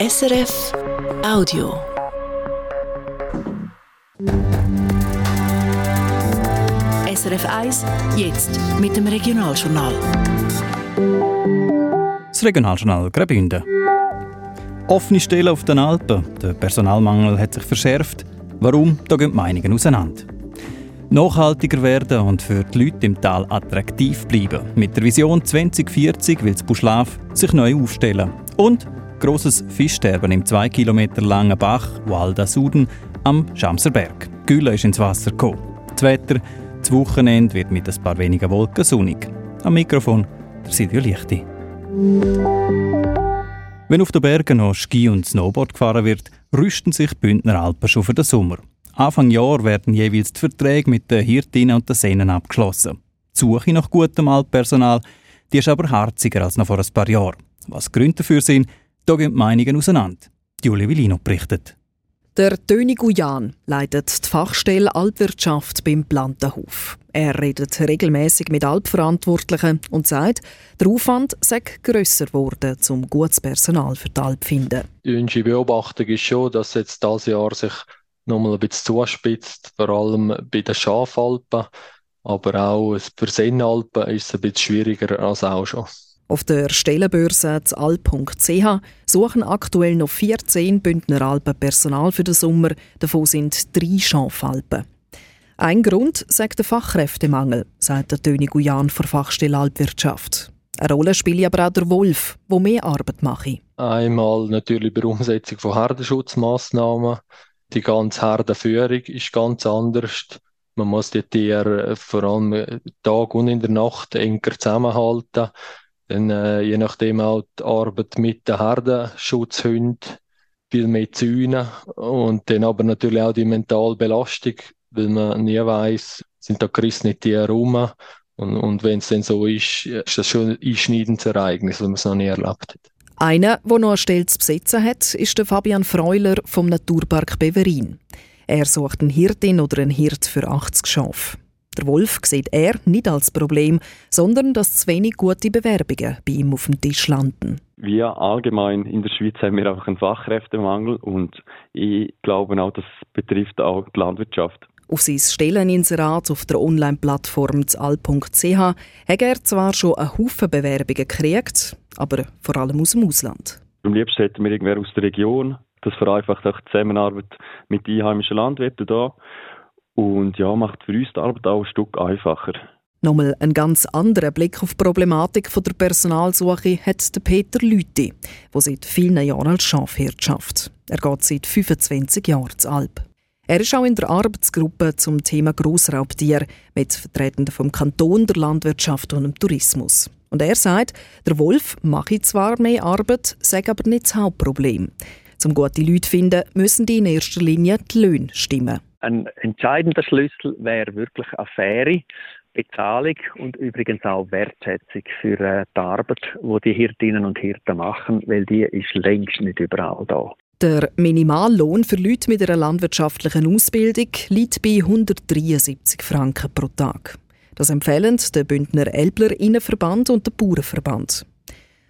SRF Audio. SRF 1, jetzt mit dem Regionaljournal. Das Regionaljournal Graubünden. Offene Stellen auf den Alpen. Der Personalmangel hat sich verschärft. Warum? Da gehen die Meinungen auseinander. Nachhaltiger werden und für die Leute im Tal attraktiv bleiben. Mit der Vision 2040 will das Buschlaf sich neu aufstellen. Und grosses Fischsterben im 2 Kilometer langen Bach Walda Suden am Schamserberg. Gülle ist ins Wasser gekommen. Das Wetter, das Wochenende wird mit ein paar wenigen Wolken sonnig. Am Mikrofon der Silvio Lichti. Wenn auf den Bergen noch Ski und Snowboard gefahren wird, rüsten sich Bündner Alpen schon für den Sommer. Anfang Jahr werden jeweils die Verträge mit den Hirtinnen und den Sehnen abgeschlossen. Die Suche nach gutem Altpersonal die ist aber harziger als noch vor ein paar Jahren. Was Gründe dafür sind, da gehen die Meinungen auseinander. Julie Villino berichtet. Der Töni Guyan leitet die Fachstelle Alpwirtschaft beim Plantenhof. Er redet regelmäßig mit Alpverantwortlichen und sagt, der Aufwand sei grösser geworden, um gutes Personal für die Alp zu finden. Unsere Beobachtung ist schon, dass jetzt dieses Jahr sich nochmal ein bisschen zuspitzt, vor allem bei den Schafalpen, aber auch für Sennalpen ist es ein bisschen schwieriger als auch schon. Auf der Stellenbörse alp.ch suchen aktuell noch 14 Bündner Alpen Personal für den Sommer, davon sind drei Schafalpen. Ein Grund sagt der Fachkräftemangel, sagt der Töni Guyan von Fachstelle Alpwirtschaft. Eine Rolle spielt aber auch der Wolf, wo mehr Arbeit mache. Einmal natürlich bei der Umsetzung von Herdenschutzmaßnahmen. Die ganze Herdenführung ist ganz anders. Man muss die Tiere vor allem Tag und in der Nacht enger zusammenhalten. Dann, äh, je nachdem auch die Arbeit mit den Herdenschutzhunden, viel mehr Zäune und dann aber natürlich auch die mentale Belastung, weil man nie weiß, sind da gerissene Tiere rum und, und wenn es dann so ist, ist das schon ein einschneidendes Ereignis, das man es noch nie erlebt hat. Einer, der noch eine Stelle zu besetzen hat, ist der Fabian Freuler vom Naturpark Beverin. Er sucht einen Hirtin oder einen Hirt für 80 Schafe. Der Wolf sieht er nicht als Problem, sondern dass zu wenig gute Bewerbungen bei ihm auf dem Tisch landen. Wir allgemein in der Schweiz haben wir einfach einen Fachkräftemangel und ich glaube auch, das betrifft auch die Landwirtschaft. Auf sein Stelleninserat auf der Online-Plattform zal.ch hat er zwar schon einen Haufen Bewerbungen gekriegt, aber vor allem aus dem Ausland. Am liebsten hätten wir irgendwer aus der Region. Das vereinfacht auch die Zusammenarbeit mit einheimischen Landwirten hier und ja, macht für uns die Arbeit auch ein Stück einfacher. Nochmal einen ganz anderen Blick auf die Problematik der Personalsuche hat der Peter Lüthi, der seit vielen Jahren als Schafhirt schafft. Er geht seit 25 Jahren zur Alp. Er ist auch in der Arbeitsgruppe zum Thema Grossraubtier mit Vertretenden vom Kanton, der Landwirtschaft und dem Tourismus. Und er sagt, der Wolf mache zwar mehr Arbeit, sei aber nicht das Hauptproblem. Zum gute Leute zu finden, müssen die in erster Linie die Löhne stimmen. Ein entscheidender Schlüssel wäre wirklich eine faire Bezahlung und übrigens auch Wertschätzung für äh, die Arbeit, die die Hirtinnen und Hirten machen, weil die ist längst nicht überall da. Der Minimallohn für Leute mit einer landwirtschaftlichen Ausbildung liegt bei 173 Franken pro Tag. Das empfehlen der Bündner Elbler Innenverband und der Bauernverband.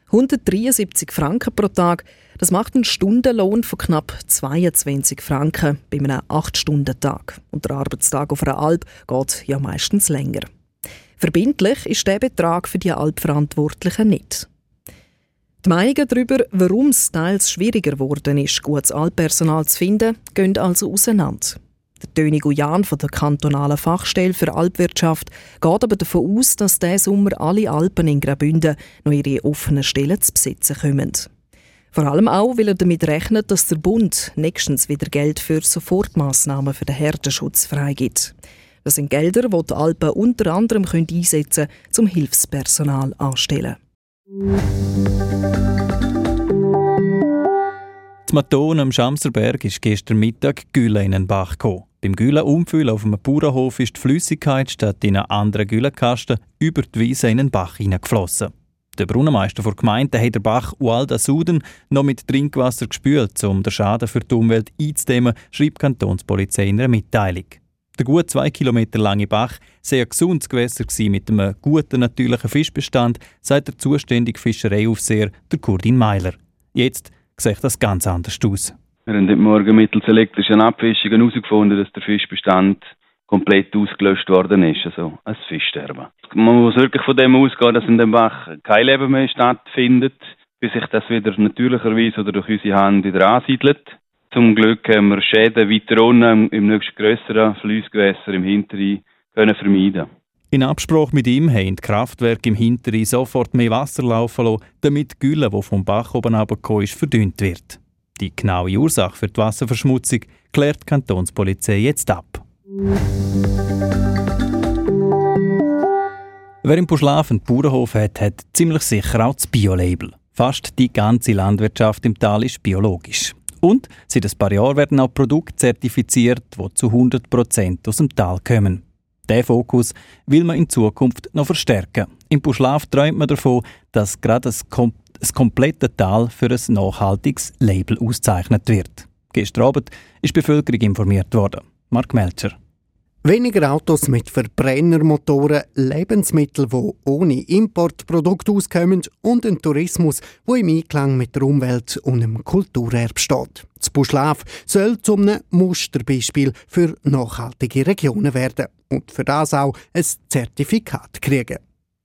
173 Franken pro Tag, das macht einen Stundenlohn von knapp 22 Franken bei einem 8-Stunden-Tag. Und der Arbeitstag auf einer Alp geht ja meistens länger. Verbindlich ist der Betrag für die Alpverantwortlichen nicht. Die Meinungen darüber, warum es teils schwieriger geworden ist, gutes Altpersonal zu finden, gehen also auseinander. Der Töni Guyan von der kantonalen Fachstelle für Alpwirtschaft geht aber davon aus, dass diesen Sommer alle Alpen in Graubünden noch ihre offenen Stellen zu besitzen kommen. Vor allem auch, weil er damit rechnet, dass der Bund nächstens wieder Geld für Sofortmaßnahmen für den Herdenschutz freigibt. Das sind Gelder, die die Alpen unter anderem einsetzen können, um Hilfspersonal anzustellen. Die Matone am Schamserberg ist gestern Mittag Gülle in den Bach gekommen. Beim Güllenumfüllen auf einem Bauernhof ist die Flüssigkeit statt in einen anderen Güllenkasten über die Wiese in den Bach hineingeflossen. Der Brunnenmeister der Gemeinde hat den Bach Ualda Suden noch mit Trinkwasser gespült, um den Schaden für die Umwelt einzudämmen, schreibt die Kantonspolizei in einer Mitteilung. Der gut zwei Kilometer lange Bach ein gesundes Gewässer mit einem guten natürlichen Fischbestand, sagt der zuständige Fischereiaufseher, der Kurdin Meiler. Jetzt sieht das ganz anders aus. Wir haben heute Morgen mittels elektrischen Abfischungen herausgefunden, dass der Fischbestand komplett ausgelöscht worden ist, also ein Fischsterben. Man muss wirklich von dem ausgehen, dass in dem Bach kein Leben mehr stattfindet, bis sich das wieder natürlicherweise oder durch unsere Hand wieder ansiedelt. Zum Glück haben wir Schäden weiter unten im nächsten grösseren Flussgewässer im Hinterrhein können vermeiden. In Absprache mit ihm haben die Kraftwerke im Hinterrhein sofort mehr Wasser laufen lassen, damit die Gülle, die vom Bach oben runtergekommen ist, verdünnt wird. Die genaue Ursache für die Wasserverschmutzung klärt die Kantonspolizei jetzt ab. Wer im Buschlaf einen Bauernhof hat, hat ziemlich sicher auch das Bio-Label. Fast die ganze Landwirtschaft im Tal ist biologisch. Und seit ein paar Jahren werden auch Produkte zertifiziert, die zu 100% aus dem Tal kommen. Diesen Fokus will man in Zukunft noch verstärken. Im Buschlaf träumt man davon, dass gerade das, kom das komplette Tal für ein nachhaltiges Label ausgezeichnet wird. Gestern Abend ist die Bevölkerung informiert worden. Mark Melcher. Weniger Autos mit Verbrennermotoren, Lebensmittel, die ohne Importprodukt auskommen und ein Tourismus, wo im Einklang mit der Umwelt und dem Kulturerbe steht. Das Buschlaf soll zum Musterbeispiel für nachhaltige Regionen werden und für das auch ein Zertifikat kriegen.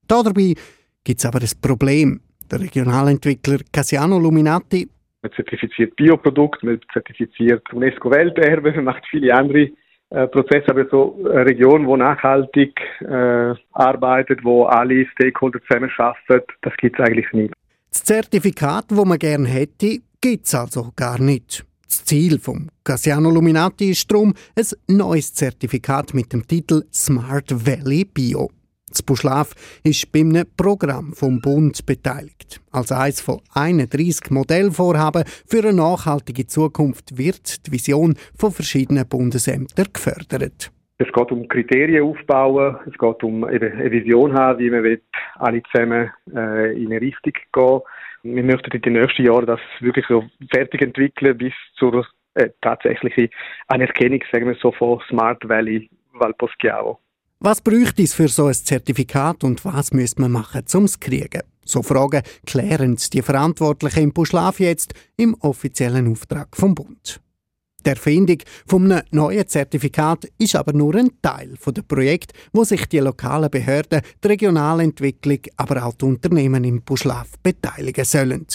Dabei gibt es aber ein Problem. Der Regionalentwickler Cassiano Luminati man zertifiziert Bioprodukte, man zertifiziert UNESCO-Welterbe, man macht viele andere äh, Prozesse, aber so eine Region, wo nachhaltig äh, arbeitet, wo alle Stakeholder zusammen arbeiten, das gibt es eigentlich nicht. Das Zertifikat, das man gerne hätte, gibt es also gar nicht. Das Ziel vom Cassiano Luminati ist darum ein neues Zertifikat mit dem Titel Smart Valley Bio. Das ist bei einem Programm vom Bund beteiligt. Als eines von 31 Modellvorhaben für eine nachhaltige Zukunft wird die Vision von verschiedenen Bundesämtern gefördert. Es geht um Kriterien aufbauen, es geht um eine Vision haben, wie man alle zusammen äh, in eine Richtung gehen. Wir möchten in den nächsten Jahren das wirklich so fertig entwickeln bis zur äh, tatsächlichen Anerkennung, sagen wir so, von Smart Valley Valposchiavo. Was bräuchte es für so ein Zertifikat und was müsste man machen, um es kriegen? So Fragen klären die Verantwortlichen im Buschlaf jetzt im offiziellen Auftrag vom Bund. Die Erfindung vom neuen Zertifikat ist aber nur ein Teil der Projekt, wo sich die lokalen Behörden, die Regionalentwicklung, aber auch die Unternehmen im Buschlaf beteiligen sollen.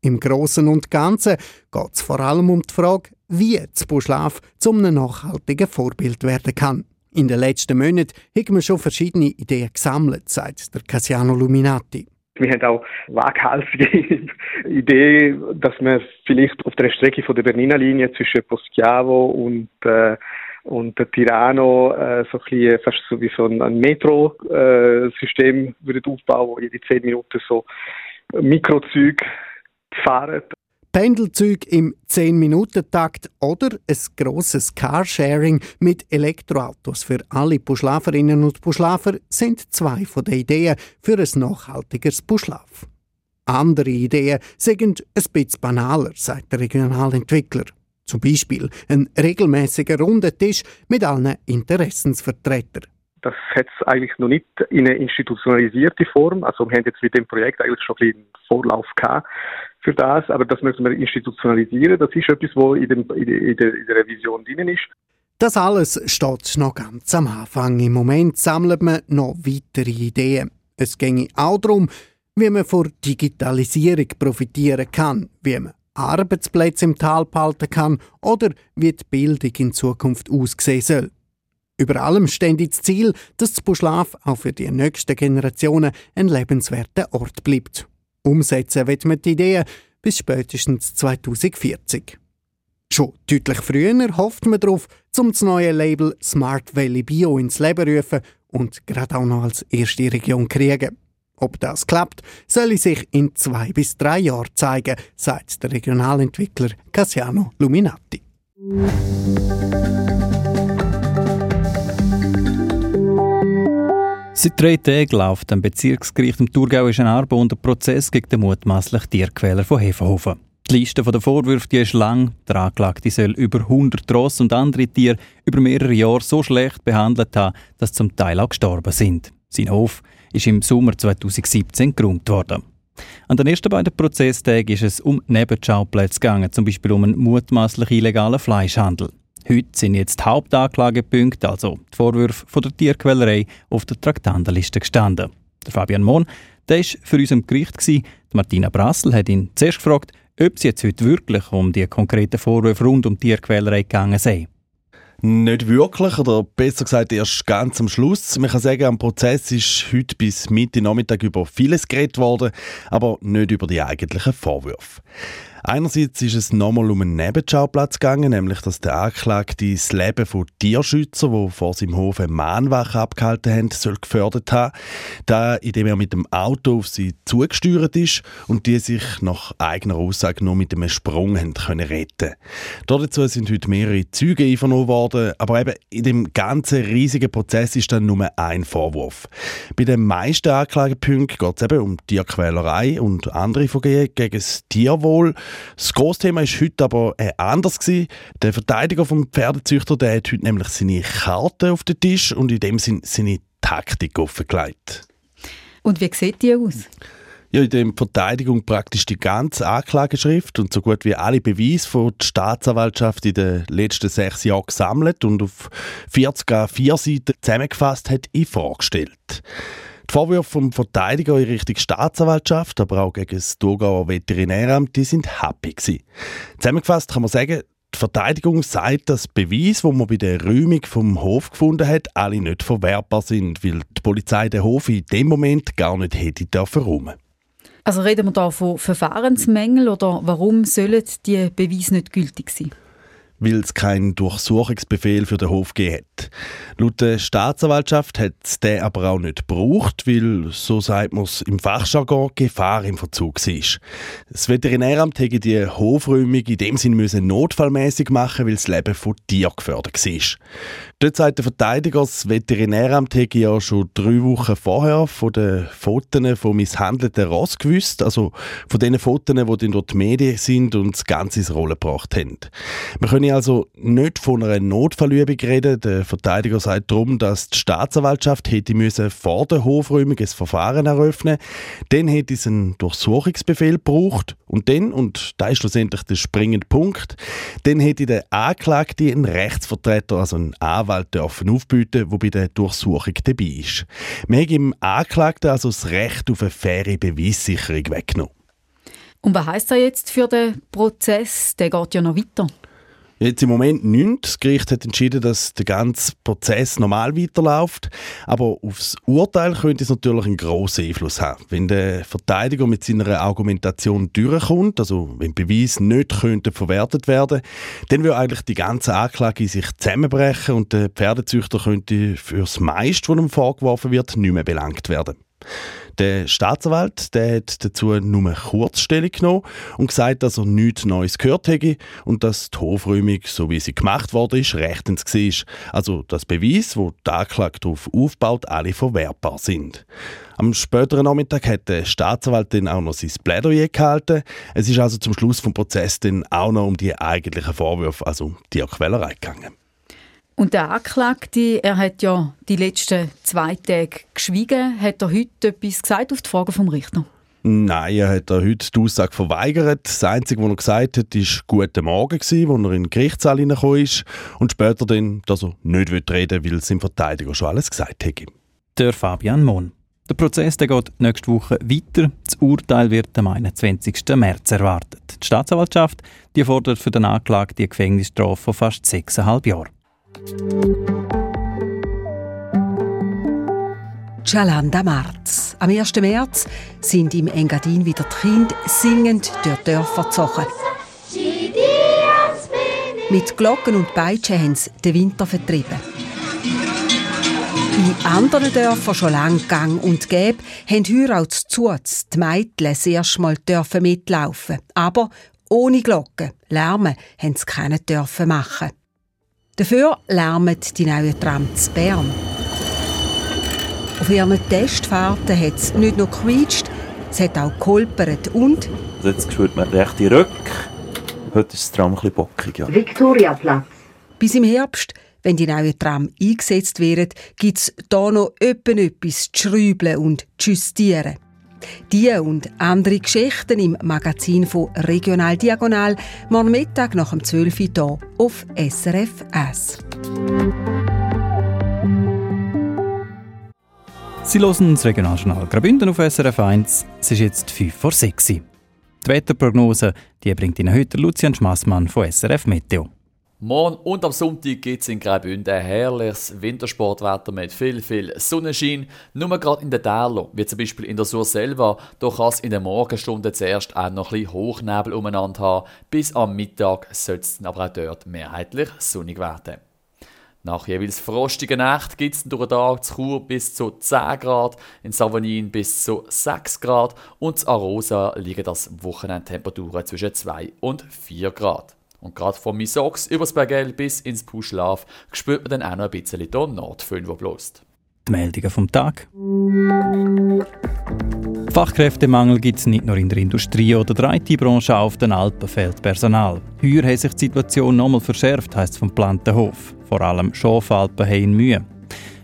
Im Großen und Ganzen geht es vor allem um die Frage, wie das Buschlaf zum nachhaltigen Vorbild werden kann. In den letzten Monaten haben wir schon verschiedene Ideen gesammelt, sagt der Cassiano Luminati. Wir haben auch waghalsige Idee, dass man vielleicht auf der Strecke von der Bernina Linie zwischen Poschiavo und äh, und Tirano äh, so ein bisschen, fast so wie so ein Metro-System äh, würde wo jede zehn Minuten so Mikrozüge fahren. Pendelzüg im 10-Minuten-Takt oder ein grosses Carsharing mit Elektroautos für alle Buschlaferinnen und Buschlafer sind zwei von den Ideen für ein nachhaltiges Buschlaf. Andere Ideen sind ein bisschen banaler, sagt der Regionalentwickler. Zum Beispiel ein regelmäßiger Rundetisch mit allen Interessensvertretern. Das hat es eigentlich noch nicht in eine institutionalisierte Form. Also wir haben jetzt mit dem Projekt eigentlich schon ein bisschen Vorlauf gehabt für das, aber das müssen wir institutionalisieren. Das ist etwas, was in, dem, in, der, in der Revision drin ist. Das alles steht noch ganz am Anfang. Im Moment sammelt man noch weitere Ideen. Es ginge auch darum, wie man von Digitalisierung profitieren kann, wie man Arbeitsplätze im Tal behalten kann oder wie die Bildung in Zukunft aussehen soll. Über allem steht das Ziel, dass das Buschlaf auch für die nächsten Generationen ein lebenswerter Ort bleibt. Umsetzen wird man die Idee bis spätestens 2040. Schon deutlich früher hofft man darauf, zum das neue Label Smart Valley Bio ins Leben rufen und gerade auch noch als erste Region kriegen. Ob das klappt, soll sich in zwei bis drei Jahren zeigen, sagt der Regionalentwickler Cassiano Luminati. Seit drei Tagen läuft am Bezirksgericht im Thurgauischen Arbon der Prozess gegen den mutmaßlichen Tierquäler von Hefenhofen. Die Liste der Vorwürfe ist lang. Der Anklagte soll über 100 Ross und andere Tiere über mehrere Jahre so schlecht behandelt haben, dass zum Teil auch gestorben sind. Sein Hof ist im Sommer 2017 geräumt worden. An den ersten beiden Prozesstagen ist es um Nebenschauplätze gegangen, zum Beispiel um einen mutmaßlich illegalen Fleischhandel. Heute sind jetzt die Hauptanklagepunkte, also die Vorwürfe der Tierquälerei, auf der Traktandenliste gestanden. Der Fabian Mohn, der war für uns im Gericht. Martina Brassel hat ihn zuerst gefragt, ob es jetzt heute wirklich um die konkreten Vorwürfe rund um Tierquälerei gegangen sei. Nicht wirklich, oder besser gesagt erst ganz am Schluss. Man kann sagen, am Prozess ist heute bis Mitte Nachmittag über vieles geredet worden, aber nicht über die eigentlichen Vorwürfe. Einerseits ist es nochmal um einen Nebenschauplatz gegangen, nämlich dass der Anklagte das Leben von Tierschützern, die vor seinem Hof eine Mahnwache abgehalten haben, soll gefördert haben. Da, indem er mit dem Auto auf sie zugesteuert ist und die sich nach eigener Aussage nur mit einem Sprung haben können retten. Dazu sind heute mehrere Züge einvernommen worden, aber eben in dem ganzen riesigen Prozess ist dann nur ein Vorwurf. Bei den meisten Anklagepunkten geht es eben um Tierquälerei und andere Vergehen gegen das Tierwohl. Das Großthema ist heute aber äh, anders gewesen. Der Verteidiger vom Pferdezüchter, der hat heute nämlich seine Karte auf den Tisch und in dem Sinn seine Taktik offengelegt. Und wie sieht die aus? Ja, in der Verteidigung praktisch die ganze Anklageschrift und so gut wie alle Beweise von der Staatsanwaltschaft in den letzten sechs Jahren gesammelt und auf 40 A4 Seiten zusammengefasst hat, in Frage gestellt. Vorwürfe vom Verteidiger in Richtung Staatsanwaltschaft, aber auch gegen das Thurgauer Veterinäramt, die sind happy gewesen. Zusammengefasst kann man sagen, die Verteidigung sagt, dass Beweise, die man bei der Räumung vom Hof gefunden hat, alle nicht verwertbar sind, weil die Polizei den Hof in dem Moment gar nicht hätte dürfen räumen. Also reden wir da von Verfahrensmängeln oder warum sollen die Beweise nicht gültig sein? Weil es keinen Durchsuchungsbefehl für den Hof gegeben hat. Laut der Staatsanwaltschaft hat es den aber auch nicht gebraucht, weil, so sagt man es im Fachjargon, Gefahr im Verzug war. Das Veterinäramt hätte die Hofräumung in dem Sinn müssen notfallmäßig machen, weil das Leben von Tieren gefördert war. Dort sagt der Verteidiger, das Veterinäramt hätte ja schon drei Wochen vorher von den Fotos von misshandelten Ross gewusst, also von den Fotos, die dann dort die Medien sind und das Ganze ins Rollen gebracht haben. Wir können also nicht von einer Notfallübung reden. Der Verteidiger sagt darum, dass die Staatsanwaltschaft hätte müssen vor der Hofräumung ein Verfahren eröffnen Dann hätte es einen Durchsuchungsbefehl gebraucht. Und dann, und da ist schlussendlich der springende Punkt, dann hätte der Anklagte einen Rechtsvertreter, also einen Anwalt, dürfen aufbieten, der bei der Durchsuchung dabei ist. Man hat im Anklagten also das Recht auf eine faire Beweissicherung weggenommen. Und was heisst das jetzt für den Prozess? Der geht ja noch weiter. Jetzt im Moment nichts. Das Gericht hat entschieden, dass der ganze Prozess normal weiterläuft. Aber aufs Urteil könnte es natürlich einen grossen Einfluss haben. Wenn der Verteidiger mit seiner Argumentation durchkommt, also wenn Beweise nicht könnten verwertet werden, dann würde eigentlich die ganze Anklage in sich zusammenbrechen und der Pferdezüchter könnte für das meiste, was ihm vorgeworfen wird, nicht mehr belangt werden. Der Staatsanwalt der hat dazu nur kurz Stellung genommen und gesagt, dass er nichts Neues gehört hätte und dass die Hofräumung, so wie sie gemacht worden ist, rechtens war. Also das Beweis, wo die Anklage darauf aufbaut, alle verwertbar sind. Am späteren Nachmittag hat der Staatsanwalt dann auch noch sein Plädoyer gehalten. Es ist also zum Schluss vom Prozess dann auch noch um die eigentlichen Vorwürfe, also die Quälerei gegangen. Und der Anklagte, er hat ja die letzten zwei Tage geschwiegen. Hat er heute etwas gesagt auf die Frage vom Richter? Nein, er hat heute die Aussage verweigert. Das Einzige, was er gesagt hat, war «Guten Morgen», als er in den Gerichtssaal hineingekommen ist. Und später dann, dass er nicht reden will, weil sein Verteidiger schon alles gesagt hat. Der Fabian Mohn. Der Prozess der geht nächste Woche weiter. Das Urteil wird am 21. März erwartet. Die Staatsanwaltschaft die fordert für den Anklagten die Gefängnisstrafe von fast sechseinhalb Jahren. Cialanda Marz. Am 1. März sind im Engadin wieder die Kinder singend durch die Dörfer gezogen. Mit Glocken und Peitschen haben sie den Winter vertrieben. In anderen Dörfern schon lange gang und gäbe, haben heuer auch zu die Mädchen das erste Mal mitlaufen Aber ohne Glocken, Lärmen, haben sie keine dürfen machen. Dafür lärmen die neuen Trams Bern. Auf ihren Testfahrten hat es nicht nur gequietscht, es hat auch geholpert und... Jetzt spürt man rechte Rück. Heute ist das Tram ein bisschen bockig. Ja. Viktoriaplatz. Bis im Herbst, wenn die neuen Tram eingesetzt werden, gibt es hier noch etwas zu schrauben und zu justieren. Diese und andere Geschichten im Magazin von Regional Diagonal morgen Mittag nach dem 12 Uhr hier auf SRF S. Sie hören das Regionaljournal Graubünden auf SRF 1. Es ist jetzt 5 vor 6 Uhr. Die Wetterprognose die bringt Ihnen heute Lucian Schmassmann von SRF Meteo. Morgen und am Sonntag gibt es in Graubünden herrliches Wintersportwetter mit viel, viel Sonnenschein. Nur gerade in den Tälern, wie zum Beispiel in der Sur selber, da kann es in den Morgenstunden zuerst auch noch ein bisschen Hochnebel umeinander haben. Bis am Mittag soll es aber auch dort mehrheitlich sonnig werden. Nach jeweils frostigen Nächten gibt es durch den Tag zu Chur bis zu 10 Grad, in Savonin bis zu 6 Grad und in Arosa liegen das Wochenendtemperaturen zwischen 2 und 4 Grad. Und gerade vom Misox übers Bergell bis ins Puschlaf spürt man dann auch noch ein bisschen hier Nordföhn, wo bloßt. Die Meldungen vom Tag. Fachkräftemangel gibt es nicht nur in der Industrie oder der IT-Branche, auf den Alpen fehlt Personal. Heuer hat sich die Situation nochmal verschärft, heisst es vom Plantenhof. Vor allem Schafalpen haben Mühe.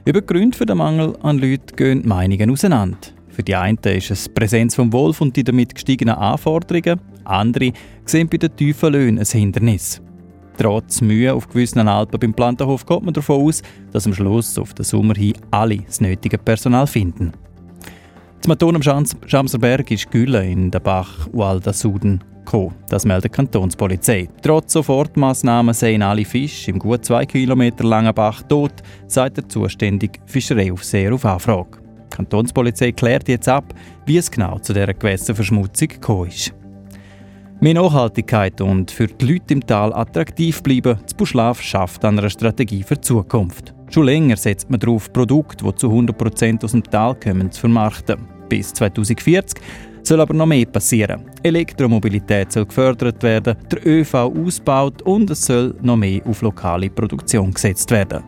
Über die Gründe für den Mangel an Leuten gehen die Meinungen auseinander. Für die einen ist es die Präsenz vom Wolf und die damit gestiegenen Anforderungen. Andere sehen bei den tiefen Löhnen ein Hindernis. Trotz Mühe auf gewissen Alpen beim Plantenhof geht man davon aus, dass am Schluss auf den Sommer hin alle das nötige Personal finden. Das Maton am Schamserberg ist Gülle in der Bach Ualda Suden. Das meldet die Kantonspolizei. Trotz Sofortmaßnahmen seien alle Fische im gut zwei Kilometer langen Bach tot, sagt der zuständige Fischereiaufseher auf Anfrage. Die Kantonspolizei klärt jetzt ab, wie es genau zu dieser Gewässerverschmutzung gekommen ist. Mehr Nachhaltigkeit und für die Leute im Tal attraktiv bleiben, das Buschlaf schafft an einer Strategie für die Zukunft. Schon länger setzt man darauf, Produkte, die zu 100% aus dem Tal kommen, zu vermarkten. Bis 2040 soll aber noch mehr passieren. Elektromobilität soll gefördert werden, der ÖV ausgebaut und es soll noch mehr auf lokale Produktion gesetzt werden.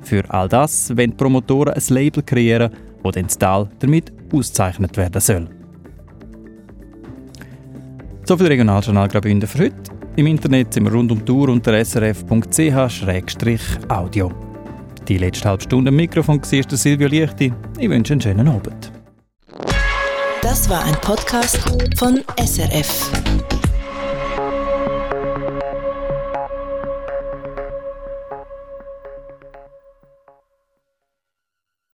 Für all das wollen die Promotoren ein Label kreieren, das das Tal damit ausgezeichnet werden soll. So viel Regionaljournal Graubünden für heute. Im Internet sind wir rund um Tour unter srf.ch-audio. Die letzte halbe Stunde im Mikrofon war Silvio Lichti. Ich wünsche einen schönen Abend. Das war ein Podcast von SRF.